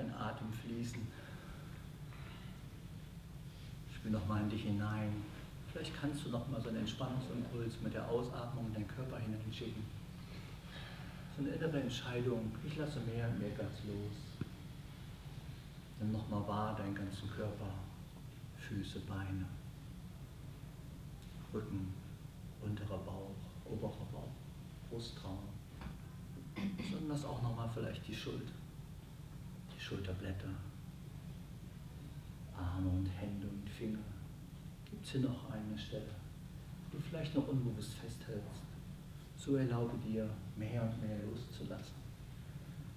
dein Atem fließen. Spür nochmal in dich hinein. Vielleicht kannst du nochmal so einen Entspannungsimpuls mit der Ausatmung in deinen Körper hineinschicken. So eine innere Entscheidung, ich lasse mehr und mehr ganz los. Nimm nochmal wahr deinen ganzen Körper, Füße, Beine, Rücken, unterer Bauch, oberer Bauch, Brustraum. Besonders auch nochmal vielleicht die Schulter, Schulterblätter, Arme und Hände und Finger. Gibt es hier noch eine Stelle, wo du vielleicht noch unbewusst festhältst? So erlaube dir, mehr und mehr loszulassen.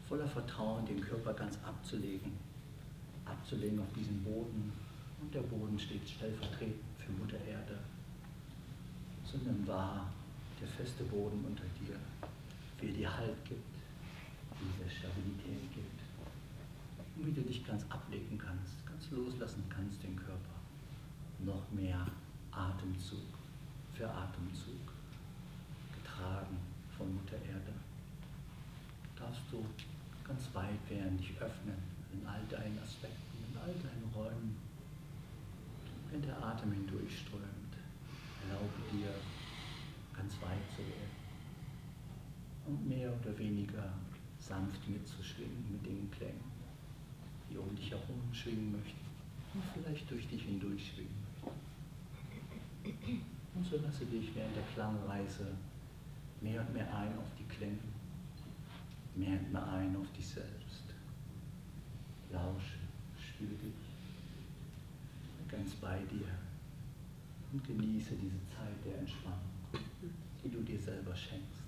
Voller Vertrauen den Körper ganz abzulegen abzulegen auf diesen Boden. Und der Boden steht stellvertretend für Mutter Erde. Sondern wahr, der feste Boden unter dir, wie er dir Halt gibt, wie er Stabilität gibt. Und wie du dich ganz ablegen kannst, ganz loslassen kannst den Körper. Noch mehr Atemzug für Atemzug, getragen von Mutter Erde. Darfst du ganz weit werden, dich öffnen in all deinen Aspekten, in all deinen Räumen. Wenn der Atem hindurchströmt, erlaube dir, ganz weit zu werden und mehr oder weniger sanft mitzuschwingen mit den Klängen, die um dich herum schwingen möchten und vielleicht durch dich hindurch schwingen möchten. Und so lasse dich während der Klangreise mehr und mehr ein auf die Klänge, mehr und mehr ein auf dich selbst. Lausche, spüre dich ganz bei dir und genieße diese Zeit der Entspannung, die du dir selber schenkst.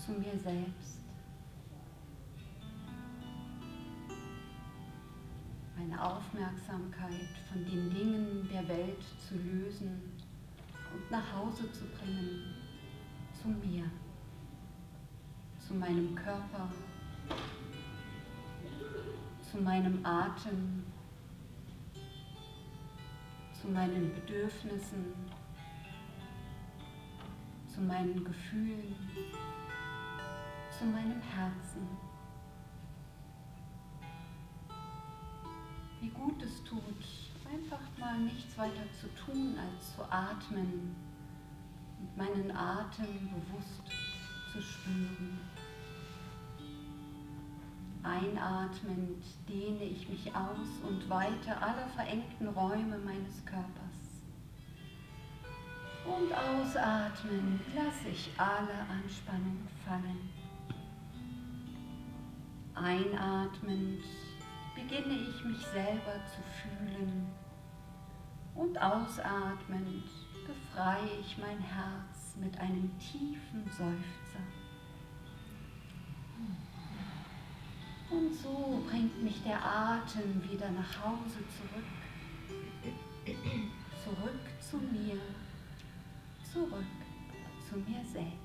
Zu mir selbst. Meine Aufmerksamkeit von den Dingen der Welt zu lösen und nach Hause zu bringen, zu mir, zu meinem Körper, zu meinem Atem, zu meinen Bedürfnissen, zu meinen Gefühlen zu meinem Herzen. Wie gut es tut, einfach mal nichts weiter zu tun, als zu atmen und meinen Atem bewusst zu spüren. Einatmend dehne ich mich aus und weite alle verengten Räume meines Körpers. Und ausatmen lasse ich alle Anspannung fallen. Einatmend beginne ich mich selber zu fühlen und ausatmend befreie ich mein Herz mit einem tiefen Seufzer. Und so bringt mich der Atem wieder nach Hause zurück. Zurück zu mir, zurück zu mir selbst.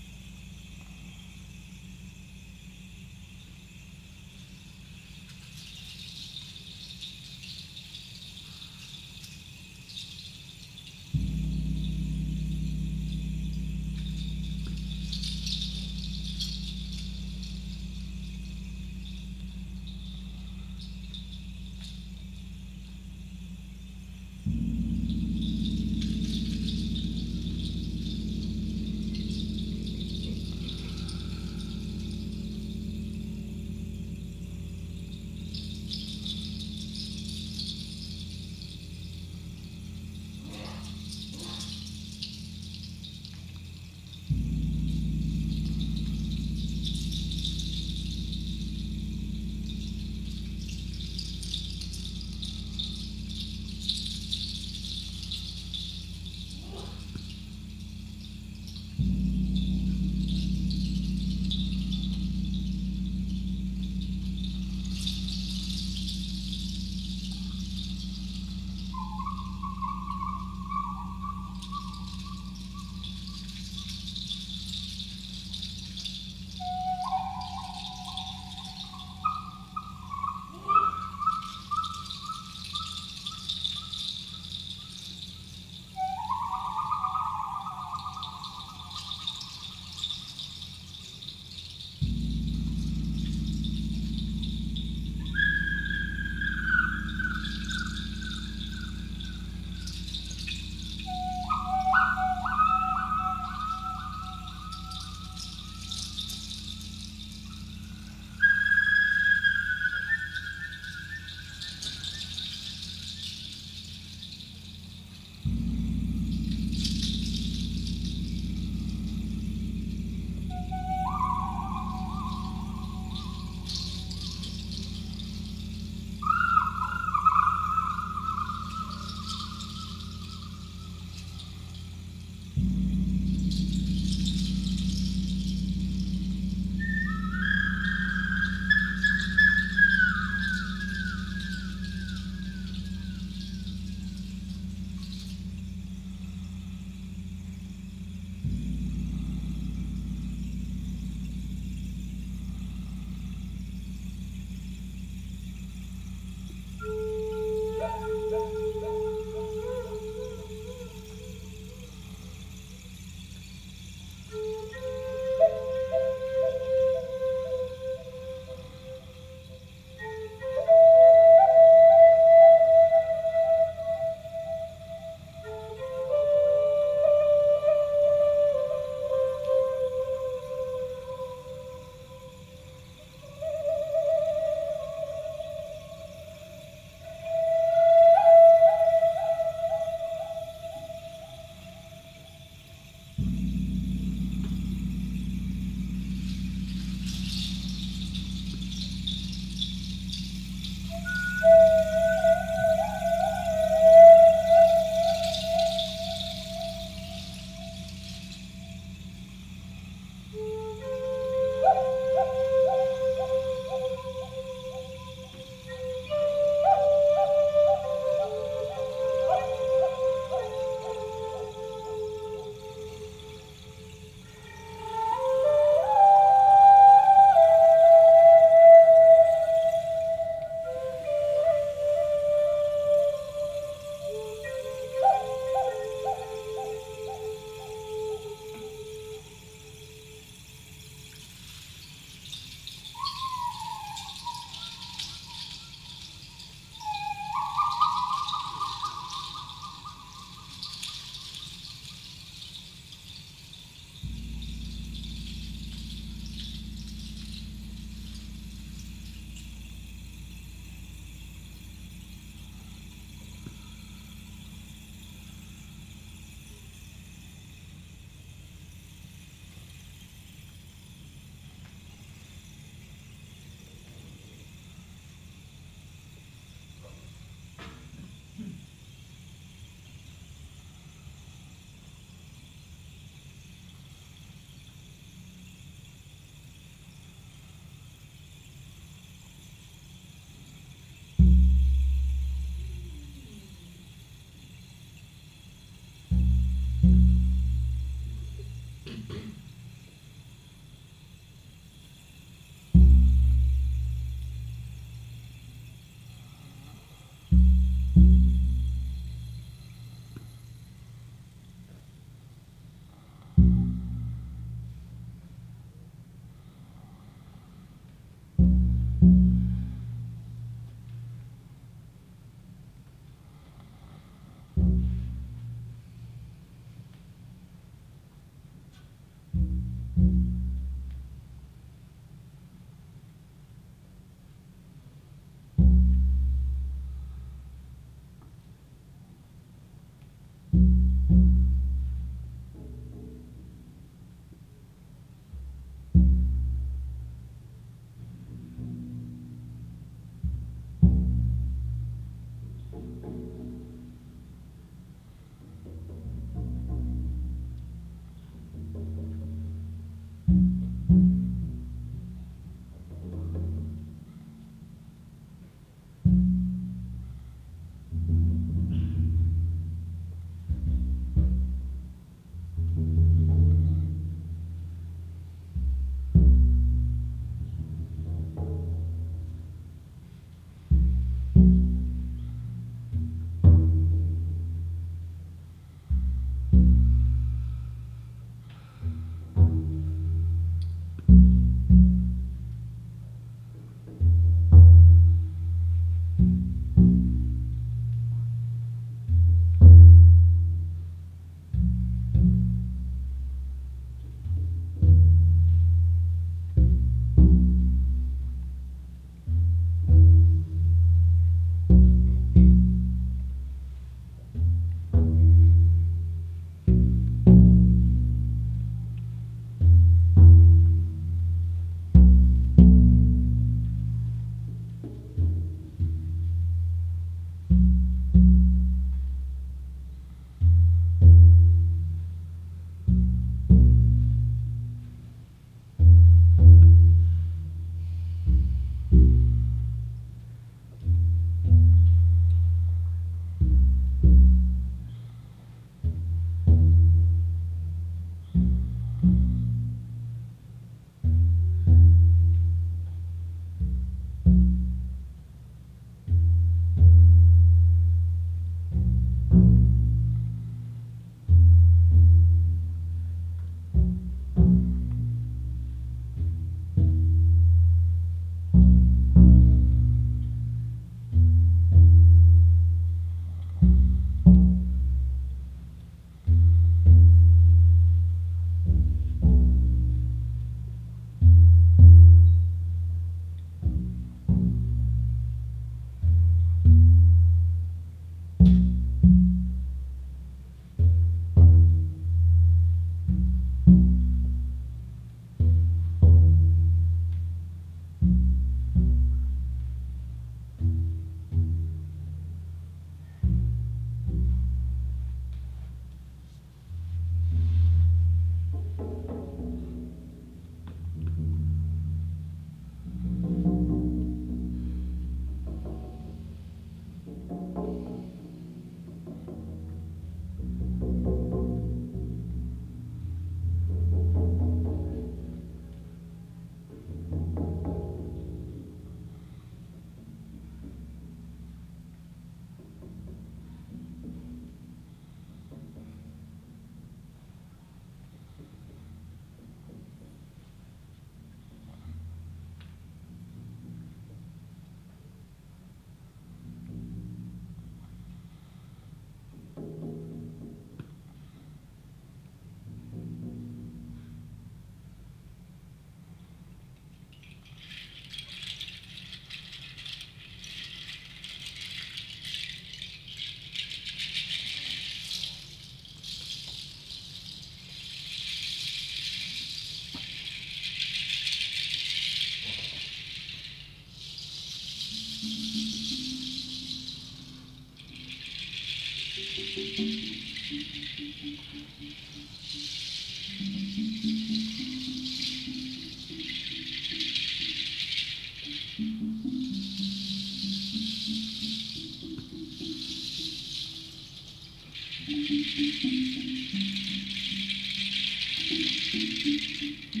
Thank you.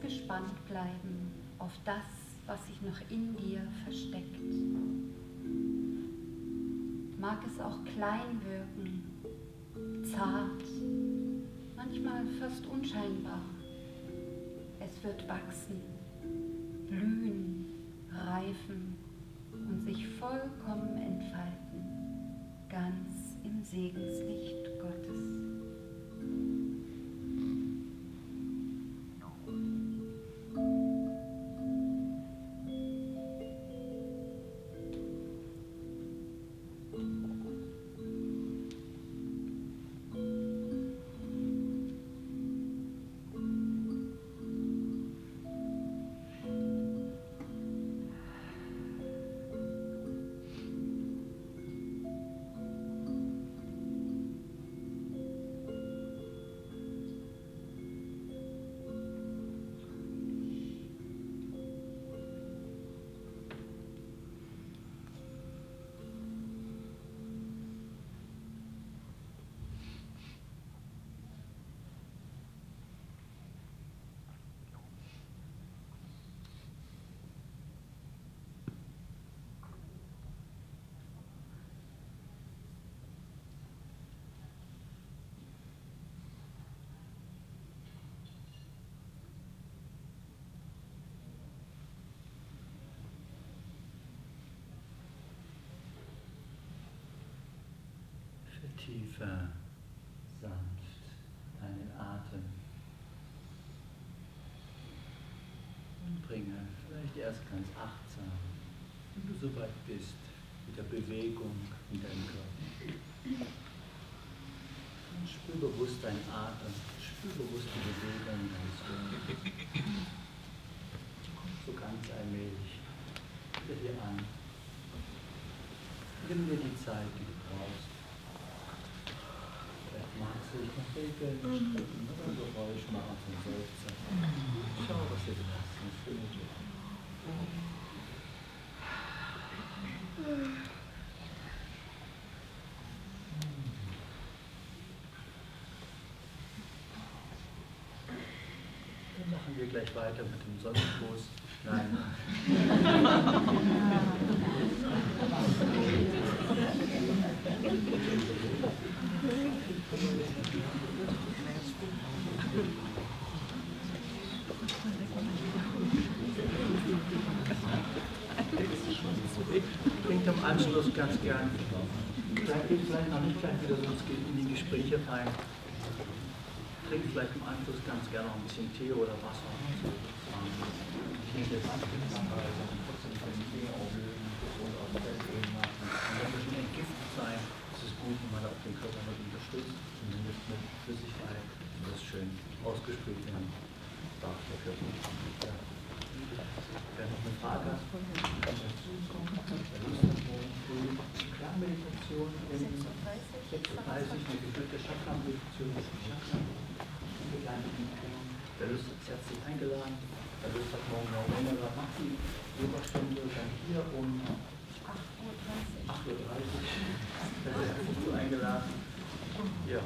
Gespannt bleiben auf das, was sich noch in dir versteckt. Mag es auch klein wirken, zart, manchmal fast unscheinbar. Es wird wachsen, blühen, reifen und sich vollkommen entfalten, ganz im Segenslicht tiefer, sanft deinen Atem und bringe vielleicht erst ganz achtsam, wenn du soweit bist, mit der Bewegung in deinem Körper. Und spür bewusst deinen Atem, spür bewusst die Bewegung deines Körpers. So ganz allmählich wieder hier an. Nimm dir die Zeit, die du brauchst. Vielleicht magst du dich noch regeln, strecken oder ein Geräusch machen zum Seufzer. Schau, was dir passt. Das findet ihr. Dann machen wir gleich weiter mit dem Sonnengruß. Nein. Trinke am Anschluss ganz gern. Vielleicht geht vielleicht noch nicht gleich wieder, sonst in die Gespräche rein. Trinke vielleicht im Anschluss ganz gerne noch ein bisschen Tee oder Wasser. Denke, jetzt anschließend aber trotzdem die Dinge auflösen und auch Festgehen machen. Wenn wir schon entgiftet sein, ist es gut, wenn man auch den Körper mit unterstützt, zumindest mit Flüssigkeit, und das schön ausgespült werden darf, der Körper. Ja. Wer noch eine Frage hat, kann dazu kommen. Wer Lust hat, morgen früh Klarmeditation in 36, eine geführte Chakra-Meditation des Chakra. Wer Lust hat, ist herzlich eingeladen. Wer Lust hat, morgen noch länger, macht die Yogastunde dann hier um 8.30 Uhr. 8.30 Uhr. Da ist herzlich eingeladen. Ja,